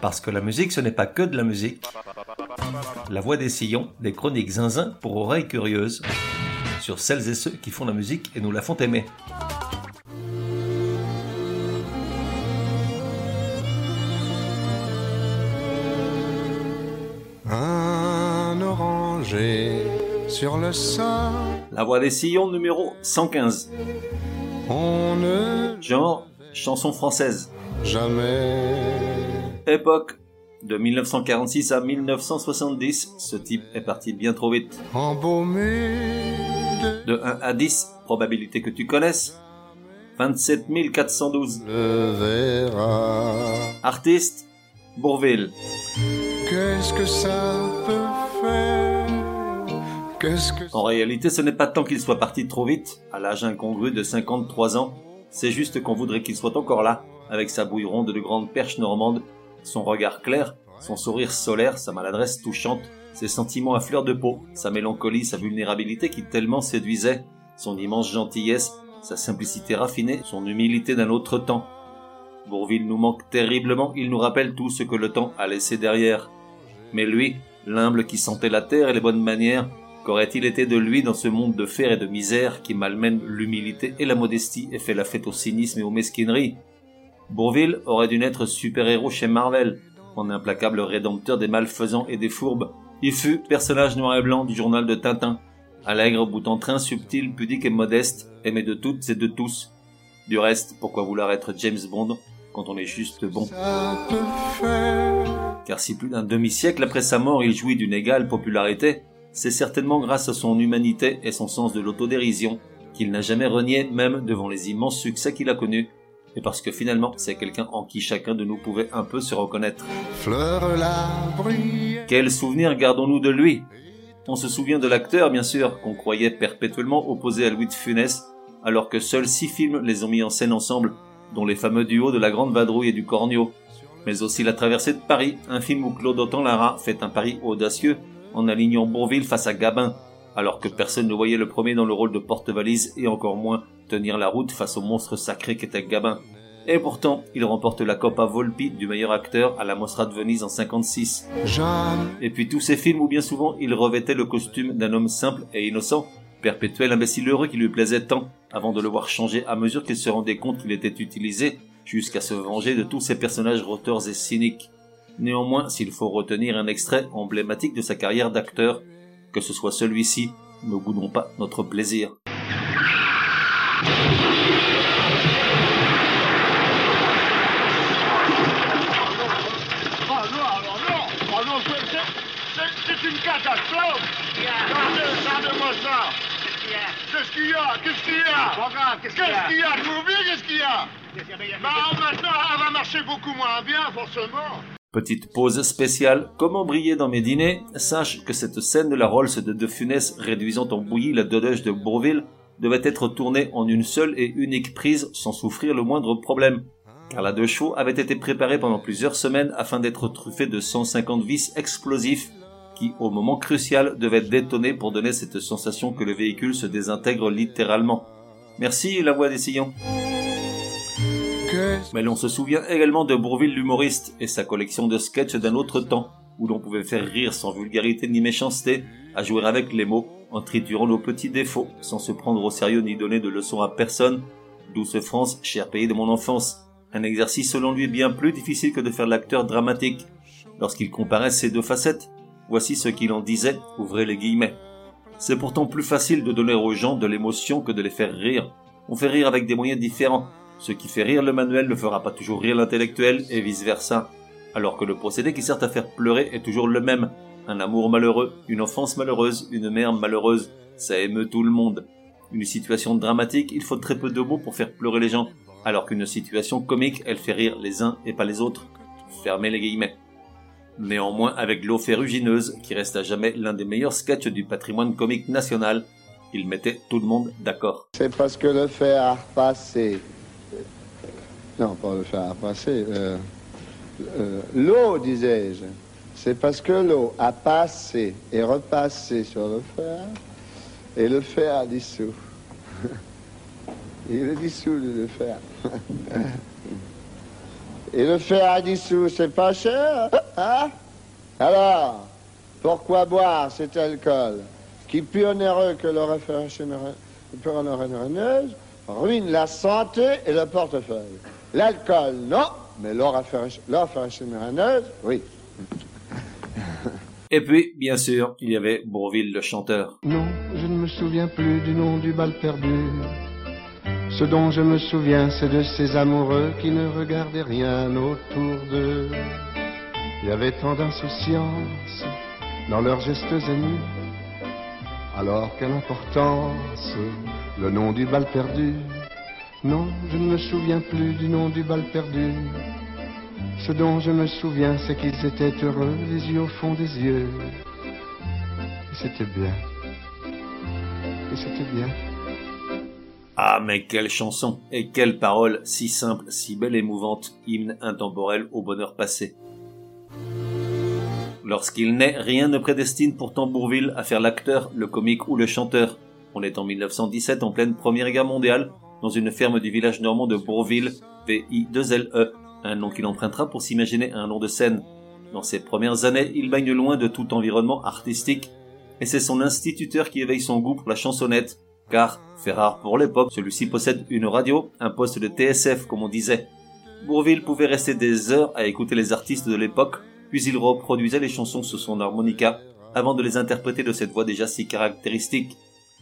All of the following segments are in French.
Parce que la musique, ce n'est pas que de la musique. La voix des sillons, des chroniques zinzin pour oreilles curieuses, sur celles et ceux qui font la musique et nous la font aimer. Un oranger sur le sol. La voix des sillons numéro 115. On ne Genre, chanson française. jamais. Époque, de 1946 à 1970, ce type est parti bien trop vite. De De 1 à 10, probabilité que tu connaisses. 27 412. le verra. Artiste, Bourville. Qu'est-ce que ça peut faire? Qu'est-ce que En réalité, ce n'est pas tant qu'il soit parti trop vite, à l'âge incongru de 53 ans, c'est juste qu'on voudrait qu'il soit encore là, avec sa bouille ronde de grande perche normande, son regard clair, son sourire solaire, sa maladresse touchante, ses sentiments à fleur de peau, sa mélancolie, sa vulnérabilité qui tellement séduisait, son immense gentillesse, sa simplicité raffinée, son humilité d'un autre temps. Bourville nous manque terriblement, il nous rappelle tout ce que le temps a laissé derrière. Mais lui, l'humble qui sentait la terre et les bonnes manières, qu'aurait-il été de lui dans ce monde de fer et de misère qui malmène l'humilité et la modestie et fait la fête au cynisme et aux mesquineries? Bourville aurait dû naître super-héros chez Marvel, en implacable rédempteur des malfaisants et des fourbes. Il fut personnage noir et blanc du journal de Tintin, allègre bout en train, subtil, pudique et modeste, aimé de toutes et de tous. Du reste, pourquoi vouloir être James Bond quand on est juste bon? Car si plus d'un demi-siècle après sa mort il jouit d'une égale popularité, c'est certainement grâce à son humanité et son sens de l'autodérision qu'il n'a jamais renié même devant les immenses succès qu'il a connus, et parce que finalement c'est quelqu'un en qui chacun de nous pouvait un peu se reconnaître. Fleur la. Quel souvenir gardons-nous de lui? On se souvient de l'acteur, bien sûr, qu'on croyait perpétuellement opposé à Louis de Funès, alors que seuls six films les ont mis en scène ensemble, dont les fameux duos de la Grande Vadrouille et du Cornio, mais aussi La Traversée de Paris, un film où Claude Autant-Lara fait un pari audacieux en alignant Bourville face à Gabin, alors que personne ne voyait le premier dans le rôle de porte-valise et encore moins tenir la route face au monstre sacré qu'était Gabin. Et pourtant, il remporte la Coppa Volpi du meilleur acteur à la Mostra de Venise en 56. Jamais. Et puis tous ces films où bien souvent il revêtait le costume d'un homme simple et innocent, perpétuel imbécile heureux qui lui plaisait tant, avant de le voir changer à mesure qu'il se rendait compte qu'il était utilisé, jusqu'à se venger de tous ces personnages roteurs et cyniques. Néanmoins, s'il faut retenir un extrait emblématique de sa carrière d'acteur, que ce soit celui-ci, ne boudons pas notre plaisir. Ah non, alors non Ah non, Petite pause spéciale, comment briller dans mes dîners? Sache que cette scène de la Rolls de De Funès réduisant en bouillie la dodoche de Bourville devait être tournée en une seule et unique prise sans souffrir le moindre problème. Car la deux chevaux avait été préparée pendant plusieurs semaines afin d'être truffée de 150 vis explosifs qui, au moment crucial, devaient détonner pour donner cette sensation que le véhicule se désintègre littéralement. Merci la voix des sillons. Mais l'on se souvient également de Bourville l'humoriste et sa collection de sketchs d'un autre temps, où l'on pouvait faire rire sans vulgarité ni méchanceté, à jouer avec les mots, en triturant nos petits défauts, sans se prendre au sérieux ni donner de leçons à personne. Douce France, cher pays de mon enfance. Un exercice selon lui bien plus difficile que de faire l'acteur dramatique. Lorsqu'il comparait ces deux facettes, voici ce qu'il en disait, ouvrez les guillemets. C'est pourtant plus facile de donner aux gens de l'émotion que de les faire rire. On fait rire avec des moyens différents. Ce qui fait rire le manuel ne fera pas toujours rire l'intellectuel et vice versa. Alors que le procédé qui sert à faire pleurer est toujours le même. Un amour malheureux, une enfance malheureuse, une mère malheureuse. Ça émeut tout le monde. Une situation dramatique, il faut très peu de mots pour faire pleurer les gens. Alors qu'une situation comique, elle fait rire les uns et pas les autres. Fermez les guillemets. Néanmoins, avec l'eau ferrugineuse, qui reste à jamais l'un des meilleurs sketchs du patrimoine comique national, il mettait tout le monde d'accord. C'est parce que le fer a repassé. Non, pas le fer a repassé. euh, euh, l'eau, disais-je. C'est parce que l'eau a passé et repassé sur le fer et le fer a dissous. Il est dissous, le fer. Et le fer à 10 sous, c'est pas cher Hein? Alors, pourquoi boire cet alcool qui, plus onéreux que le rafraîchissement ruine la santé et le portefeuille? L'alcool, non, mais l'or rafraîchissement oui. Et puis, bien sûr, il y avait Bourville le chanteur. Non, je ne me souviens plus du nom du bal perdu. Ce dont je me souviens, c'est de ces amoureux qui ne regardaient rien autour d'eux. Il y avait tant d'insouciance dans leurs gestes émus. Alors quelle importance le nom du bal perdu? Non, je ne me souviens plus du nom du bal perdu. Ce dont je me souviens, c'est qu'ils étaient heureux, les yeux au fond des yeux. Et c'était bien. Et c'était bien. Ah, mais quelle chanson et quelle parole si simple, si belle et émouvante, hymne intemporel au bonheur passé. Lorsqu'il naît, rien ne prédestine pourtant Bourville à faire l'acteur, le comique ou le chanteur. On est en 1917 en pleine Première Guerre mondiale, dans une ferme du village normand de Bourville, VI2LE, un nom qu'il empruntera pour s'imaginer un nom de scène. Dans ses premières années, il baigne loin de tout environnement artistique, et c'est son instituteur qui éveille son goût pour la chansonnette, car, fait rare pour l'époque, celui-ci possède une radio, un poste de TSF comme on disait. Bourville pouvait rester des heures à écouter les artistes de l'époque, puis il reproduisait les chansons sous son harmonica, avant de les interpréter de cette voix déjà si caractéristique.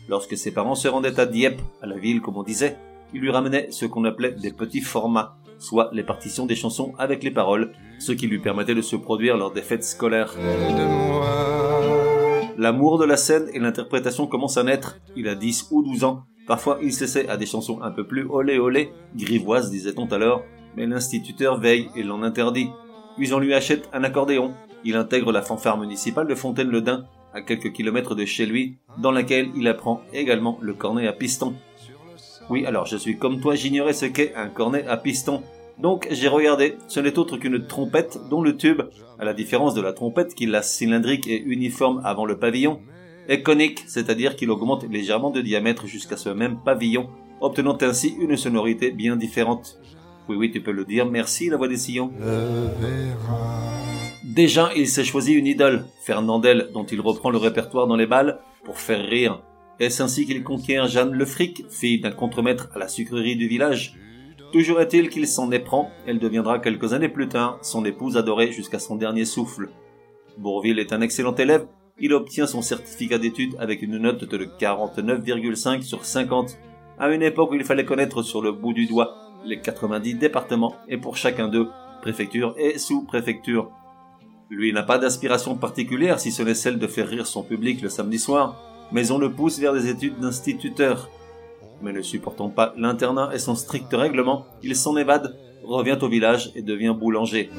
Lorsque ses parents se rendaient à Dieppe, à la ville comme on disait, il lui ramenait ce qu'on appelait des petits formats, soit les partitions des chansons avec les paroles, ce qui lui permettait de se produire lors des fêtes scolaires. L'amour de la scène et l'interprétation commencent à naître. Il a 10 ou 12 ans. Parfois, il s'essaie à des chansons un peu plus olé olé, grivoises disait-on alors, mais l'instituteur veille et l'en interdit. Puis on lui achète un accordéon. Il intègre la fanfare municipale de Fontaine-le-Dain, à quelques kilomètres de chez lui, dans laquelle il apprend également le cornet à piston. Oui, alors je suis comme toi, j'ignorais ce qu'est un cornet à piston. Donc j'ai regardé, ce n'est autre qu'une trompette dont le tube, à la différence de la trompette qui la cylindrique et uniforme avant le pavillon, est conique, c'est-à-dire qu'il augmente légèrement de diamètre jusqu'à ce même pavillon, obtenant ainsi une sonorité bien différente. Oui, oui, tu peux le dire, merci la voix des sillons. Déjà, il s'est choisi une idole, Fernandel, dont il reprend le répertoire dans les balles pour faire rire. Est-ce ainsi qu'il conquiert Jeanne Le Fric, fille d'un contremaître à la sucrerie du village? Toujours est-il qu'il s'en éprend, elle deviendra quelques années plus tard son épouse adorée jusqu'à son dernier souffle. Bourville est un excellent élève, il obtient son certificat d'études avec une note de 49,5 sur 50, à une époque où il fallait connaître sur le bout du doigt les 90 départements et pour chacun d'eux, préfecture et sous-préfecture. Lui n'a pas d'aspiration particulière si ce n'est celle de faire rire son public le samedi soir, mais on le pousse vers des études d'instituteur. Mais ne supportant pas l'internat et son strict règlement, il s'en évade, revient au village et devient boulanger.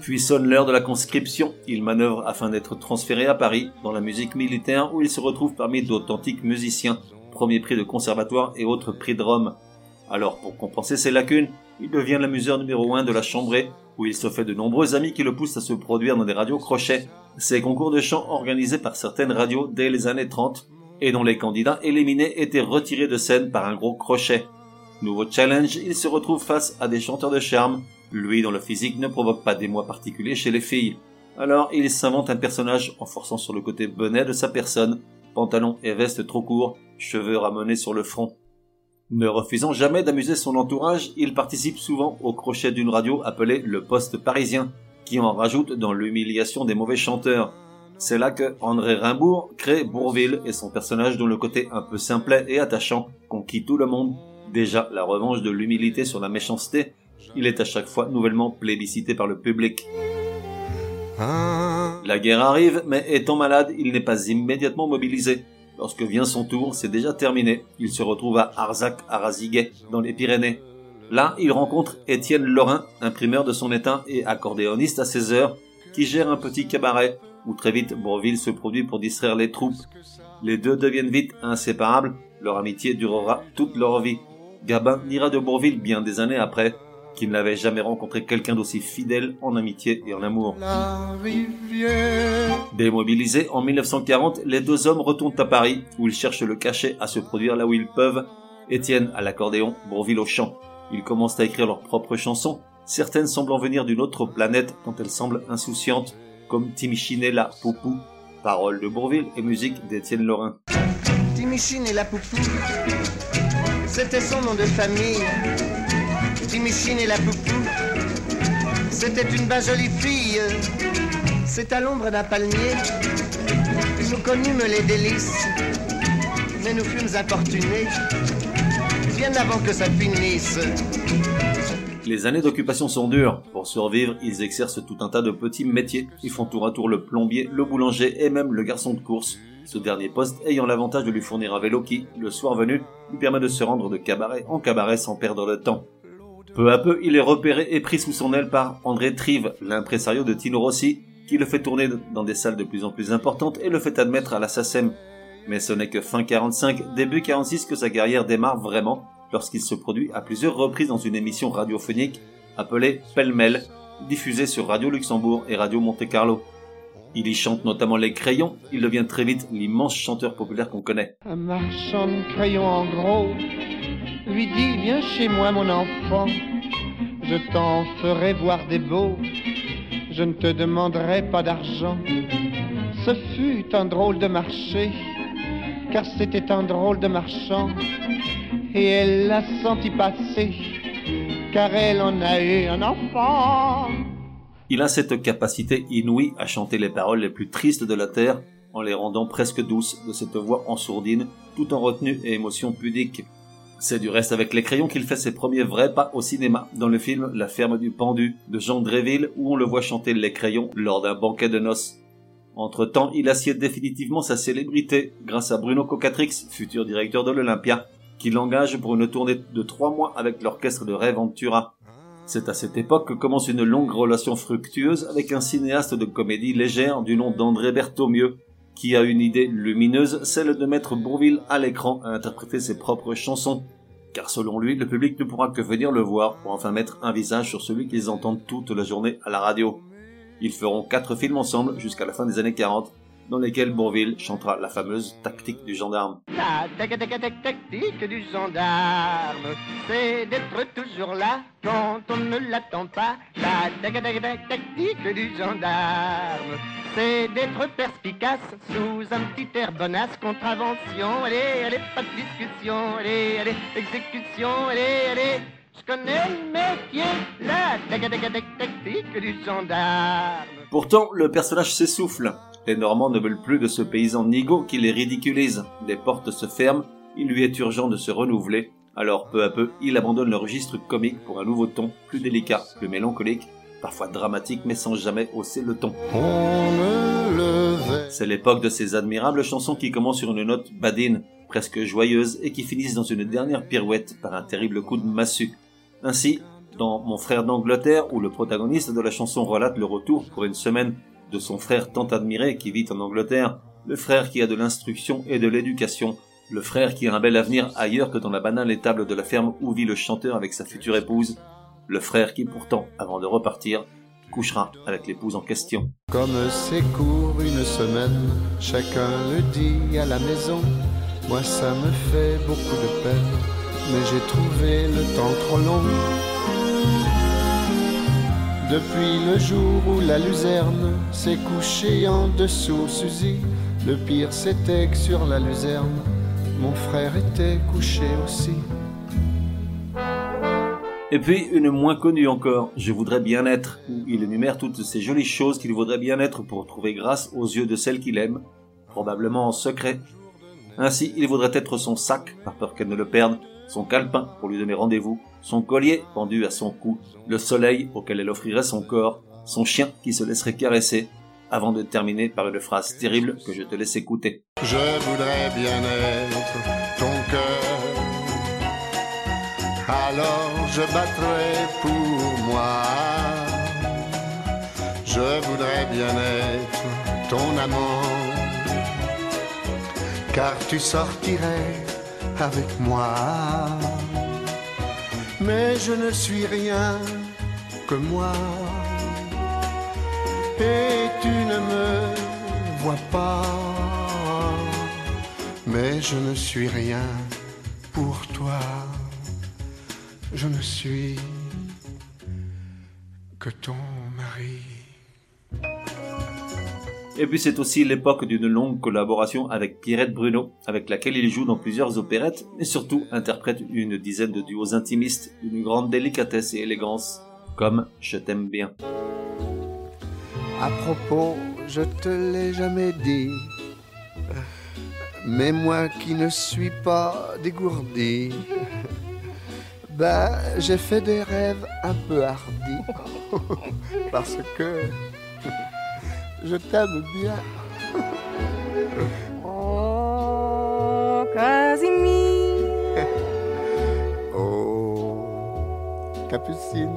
Puis sonne l'heure de la conscription, il manœuvre afin d'être transféré à Paris, dans la musique militaire où il se retrouve parmi d'authentiques musiciens, premier prix de conservatoire et autres prix de Rome. Alors pour compenser ses lacunes, il devient l'amuseur numéro un de la chambrée, où il se fait de nombreux amis qui le poussent à se produire dans des radios crochets, ces concours de chant organisés par certaines radios dès les années 30 et dont les candidats éliminés étaient retirés de scène par un gros crochet. Nouveau challenge, il se retrouve face à des chanteurs de charme, lui dont le physique ne provoque pas d'émoi particulier chez les filles. Alors il s'invente un personnage en forçant sur le côté bonnet de sa personne, pantalon et veste trop courts, cheveux ramenés sur le front. Ne refusant jamais d'amuser son entourage, il participe souvent au crochet d'une radio appelée le Poste parisien, qui en rajoute dans l'humiliation des mauvais chanteurs. C'est là que André Rimbourg crée Bourville et son personnage dont le côté un peu simplet et attachant conquit tout le monde. Déjà la revanche de l'humilité sur la méchanceté, il est à chaque fois nouvellement plébiscité par le public. La guerre arrive, mais étant malade, il n'est pas immédiatement mobilisé. Lorsque vient son tour, c'est déjà terminé. Il se retrouve à Arzac-Araziguet, dans les Pyrénées. Là, il rencontre Étienne Lorrain, imprimeur de son état et accordéoniste à 16 heures, qui gère un petit cabaret où très vite Bourville se produit pour distraire les troupes. Les deux deviennent vite inséparables, leur amitié durera toute leur vie. Gabin dira de Bourville bien des années après qu'il n'avait jamais rencontré quelqu'un d'aussi fidèle en amitié et en amour. Démobilisés en 1940, les deux hommes retournent à Paris où ils cherchent le cachet à se produire là où ils peuvent. Étienne à l'accordéon, Bourville au chant. Ils commencent à écrire leurs propres chansons, certaines semblant venir d'une autre planète dont elles semblent insouciantes, comme Timichinella Poupou, paroles de Bourville et musique d'Étienne Laurin. Timichinella Poupou, c'était son nom de famille. Timichinella Poupou, c'était une bien jolie fille. C'est à l'ombre d'un palmier, nous connûmes les délices, mais nous fûmes importunés bien. Les années d'occupation sont dures. Pour survivre, ils exercent tout un tas de petits métiers. Ils font tour à tour le plombier, le boulanger et même le garçon de course. Ce dernier poste ayant l'avantage de lui fournir un vélo qui, le soir venu, lui permet de se rendre de cabaret en cabaret sans perdre le temps. Peu à peu, il est repéré et pris sous son aile par André Trive, l'impresario de Tino Rossi, qui le fait tourner dans des salles de plus en plus importantes et le fait admettre à la SACEM. Mais ce n'est que fin 45, début 46 que sa carrière démarre vraiment, lorsqu'il se produit à plusieurs reprises dans une émission radiophonique appelée Pêle-mêle, diffusée sur Radio Luxembourg et Radio Monte Carlo. Il y chante notamment les crayons, il devient très vite l'immense chanteur populaire qu'on connaît. Un marchand de crayons en gros lui dit Viens chez moi, mon enfant, je t'en ferai voir des beaux, je ne te demanderai pas d'argent. Ce fut un drôle de marché, car c'était un drôle de marchand, et elle l'a senti passer, car elle en a eu un enfant. Il a cette capacité inouïe à chanter les paroles les plus tristes de la terre en les rendant presque douces de cette voix en sourdine, tout en retenue et émotion pudique. C'est du reste avec les crayons qu'il fait ses premiers vrais pas au cinéma, dans le film La ferme du pendu de Jean Dréville où on le voit chanter les crayons lors d'un banquet de noces. Entre-temps, il assied définitivement sa célébrité grâce à Bruno Cocatrix, futur directeur de l'Olympia, qui l'engage pour une tournée de trois mois avec l'orchestre de Rêve Ventura. C'est à cette époque que commence une longue relation fructueuse avec un cinéaste de comédie légère du nom d'André Berthomieux, qui a une idée lumineuse, celle de mettre Bourville à l'écran à interpréter ses propres chansons. Car selon lui, le public ne pourra que venir le voir pour enfin mettre un visage sur celui qu'ils entendent toute la journée à la radio. Ils feront quatre films ensemble jusqu'à la fin des années 40, dans lesquels Bourville chantera la fameuse tactique du gendarme. La tac tac tac tactique du gendarme, c'est d'être toujours là quand on ne l'attend pas. La tac tac tac tactique du gendarme, c'est d'être perspicace sous un petit air bonasse. Contravention, allez, allez, pas de discussion, allez, allez, exécution, allez, allez. Je connais le métier, la tac tac tac tactique du gendarme. Pourtant, le personnage s'essouffle. Les Normands ne veulent plus de ce paysan nigo qui les ridiculise. Les portes se ferment, il lui est urgent de se renouveler. Alors peu à peu, il abandonne le registre comique pour un nouveau ton, plus délicat, plus mélancolique, parfois dramatique mais sans jamais hausser le ton. C'est l'époque de ces admirables chansons qui commencent sur une note badine, presque joyeuse, et qui finissent dans une dernière pirouette par un terrible coup de massue. Ainsi, dans Mon frère d'Angleterre, où le protagoniste de la chanson relate le retour pour une semaine de son frère tant admiré qui vit en Angleterre, le frère qui a de l'instruction et de l'éducation, le frère qui a un bel avenir ailleurs que dans la banale étable de la ferme où vit le chanteur avec sa future épouse, le frère qui pourtant, avant de repartir, couchera avec l'épouse en question. Comme c'est court une semaine, chacun le dit à la maison. Moi ça me fait beaucoup de peine, mais j'ai trouvé le temps trop long. Depuis le jour où la luzerne s'est couchée en dessous Suzy, le pire c'était que sur la luzerne, mon frère était couché aussi. Et puis une moins connue encore, Je voudrais bien être, où il énumère toutes ces jolies choses qu'il voudrait bien être pour trouver grâce aux yeux de celle qu'il aime, probablement en secret. Ainsi, il voudrait être son sac, par peur qu'elle ne le perde, son calepin pour lui donner rendez-vous, son collier pendu à son cou, le soleil auquel elle offrirait son corps, son chien qui se laisserait caresser, avant de terminer par une phrase terrible que je te laisse écouter. Je voudrais bien être ton cœur. Alors je battrai pour moi. Je voudrais bien être ton amant. Car tu sortirais avec moi. Mais je ne suis rien que moi. Et tu ne me vois pas. Mais je ne suis rien pour toi. je ne suis que ton Et puis c'est aussi l'époque d'une longue collaboration avec Pierrette Bruno, avec laquelle il joue dans plusieurs opérettes, et surtout interprète une dizaine de duos intimistes d'une grande délicatesse et élégance, comme Je t'aime bien. À propos, je te l'ai jamais dit, mais moi qui ne suis pas dégourdi, bah j'ai fait des rêves un peu hardis, parce que je t'aime bien. Oh, Casimir. Oh, Capucine.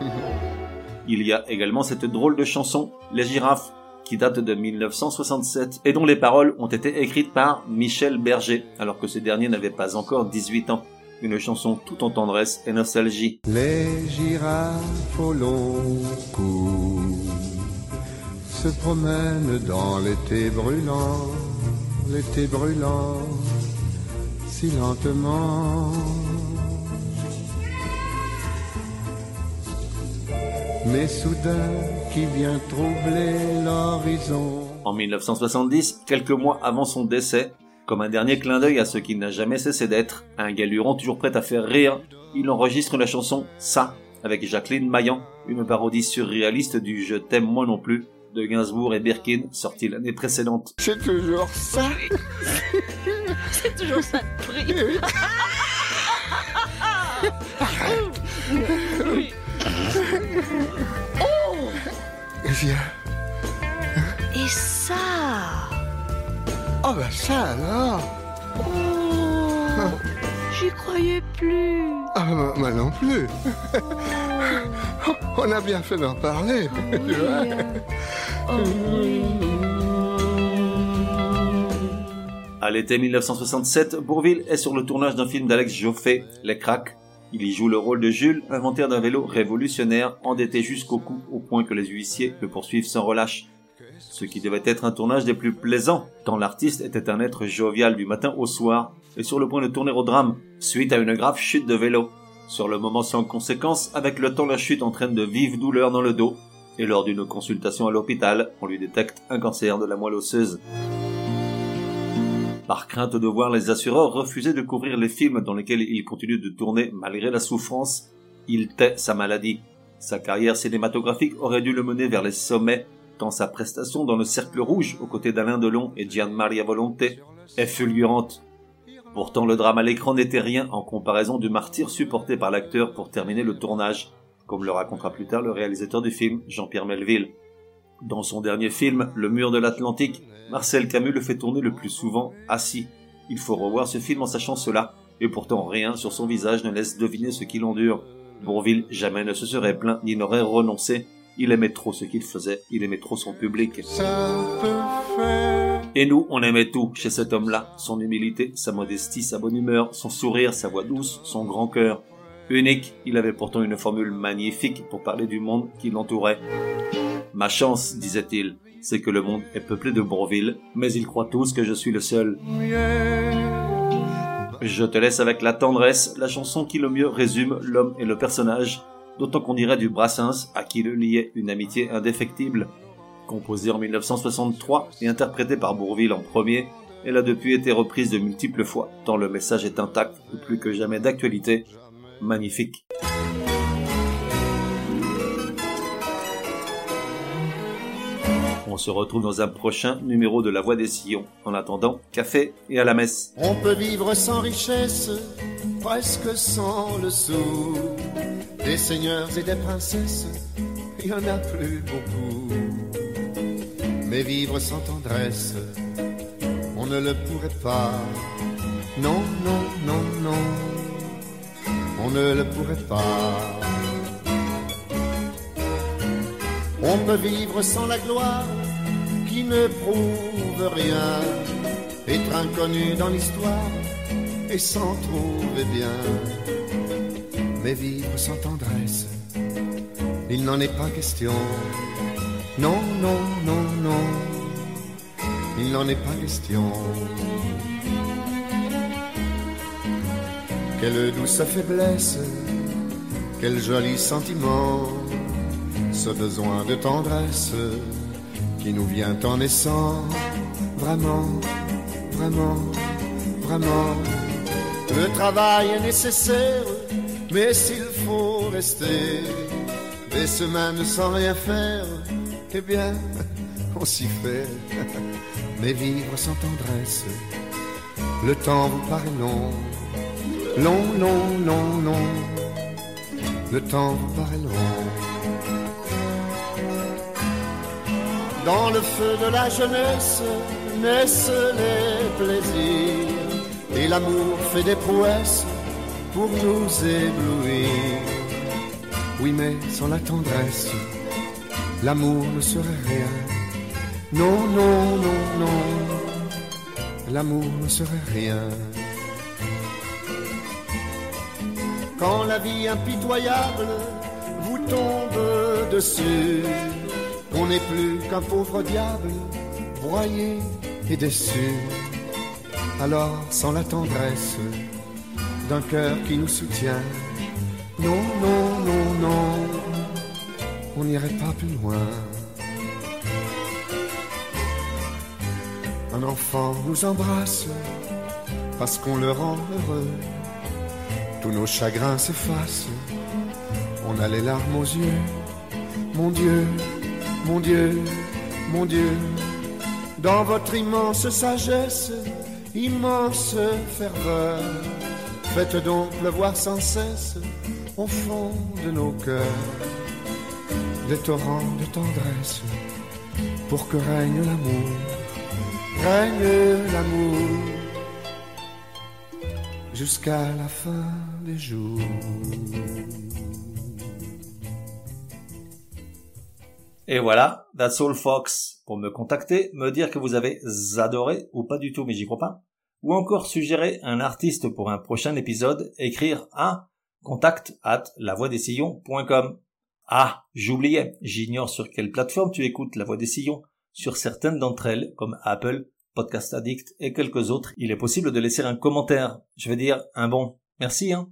Il y a également cette drôle de chanson, Les girafes, qui date de 1967 et dont les paroles ont été écrites par Michel Berger, alors que ce dernier n'avait pas encore 18 ans. Une chanson tout en tendresse et nostalgie. Les girafes au long cou se promènent dans l'été brûlant, l'été brûlant, si lentement. Mais soudain qui vient troubler l'horizon. En 1970, quelques mois avant son décès, comme un dernier clin d'œil à ce qu'il n'a jamais cessé d'être, un galuron toujours prêt à faire rire, il enregistre la chanson Ça avec Jacqueline Maillan, une parodie surréaliste du Je t'aime moi non plus de Gainsbourg et Birkin, sorti l'année précédente. C'est toujours ça. C'est toujours ça de prix. Viens. Et ça Oh ben ça alors. Oh J'y croyais plus. Ah ben, moi non plus. On a bien fait d'en parler. tu vois. À l'été 1967, Bourville est sur le tournage d'un film d'Alex Joffé, Les Cracks. Il y joue le rôle de Jules, inventaire d'un vélo révolutionnaire, endetté jusqu'au cou au point que les huissiers le poursuivent sans relâche. Ce qui devait être un tournage des plus plaisants, tant l'artiste était un être jovial du matin au soir et sur le point de tourner au drame, suite à une grave chute de vélo. Sur le moment sans conséquence, avec le temps la chute entraîne de vives douleurs dans le dos, et lors d'une consultation à l'hôpital, on lui détecte un cancer de la moelle osseuse. Par crainte de voir les assureurs refuser de couvrir les films dans lesquels il continue de tourner malgré la souffrance, il tait sa maladie. Sa carrière cinématographique aurait dû le mener vers les sommets, tant sa prestation dans le Cercle Rouge aux côtés d'Alain Delon et Gian Maria Volonté est fulgurante. Pourtant le drame à l'écran n'était rien en comparaison du martyr supporté par l'acteur pour terminer le tournage, comme le racontera plus tard le réalisateur du film, Jean-Pierre Melville. Dans son dernier film, Le mur de l'Atlantique, Marcel Camus le fait tourner le plus souvent assis. Il faut revoir ce film en sachant cela, et pourtant rien sur son visage ne laisse deviner ce qu'il endure. Bourville jamais ne se serait plaint ni n'aurait renoncé. Il aimait trop ce qu'il faisait, il aimait trop son public. Et nous, on aimait tout chez cet homme-là. Son humilité, sa modestie, sa bonne humeur, son sourire, sa voix douce, son grand cœur. Unique, il avait pourtant une formule magnifique pour parler du monde qui l'entourait. Ma chance, disait-il, c'est que le monde est peuplé de Bourville, mais ils croient tous que je suis le seul. Je te laisse avec la tendresse, la chanson qui le mieux résume l'homme et le personnage, d'autant qu'on dirait du Brassens à qui le liait une amitié indéfectible. Composée en 1963 et interprétée par Bourville en premier, elle a depuis été reprise de multiples fois, tant le message est intact et plus que jamais d'actualité. Magnifique. On se retrouve dans un prochain numéro de La Voix des Sillons. En attendant, café et à la messe. On peut vivre sans richesse, presque sans le sou. Des seigneurs et des princesses, il y en a plus beaucoup. Mais vivre sans tendresse, on ne le pourrait pas. Non, non, non, non, on ne le pourrait pas. On peut vivre sans la gloire qui ne prouve rien, être inconnu dans l'histoire et s'en trouver bien. Mais vivre sans tendresse, il n'en est pas question. Non, non, non, non, il n'en est pas question. Quelle douce faiblesse quel joli sentiment, ce besoin de tendresse qui nous vient en naissant, vraiment, vraiment, vraiment. Le travail est nécessaire, mais s'il faut rester des semaines sans rien faire, eh bien, on s'y fait. Mais vivre sans tendresse, le temps vous paraît long, long, long, long, long. Le temps paraît long. Dans le feu de la jeunesse naissent les plaisirs et l'amour fait des prouesses pour nous éblouir. Oui, mais sans la tendresse, l'amour ne serait rien. Non, non, non, non, l'amour ne serait rien. Quand la vie impitoyable vous tombe dessus, on n'est plus qu'un pauvre diable, broyé et déçu. Alors, sans la tendresse d'un cœur qui nous soutient, non, non, non, non, on n'irait pas plus loin. Un enfant nous embrasse parce qu'on le rend heureux. Nos chagrins s'effacent, on a les larmes aux yeux. Mon Dieu, mon Dieu, mon Dieu, dans votre immense sagesse, immense ferveur, faites donc pleuvoir sans cesse au fond de nos cœurs des torrents de tendresse pour que règne l'amour, règne l'amour jusqu'à la fin des jours. Et voilà, that's all Fox. Pour me contacter, me dire que vous avez adoré ou pas du tout, mais j'y crois pas. Ou encore suggérer un artiste pour un prochain épisode, écrire à contact at lavoidesillons.com. Ah, j'oubliais, j'ignore sur quelle plateforme tu écoutes La Voix des Sillons. Sur certaines d'entre elles, comme Apple, Podcast Addict et quelques autres, il est possible de laisser un commentaire. Je veux dire, un bon. Merci, hein.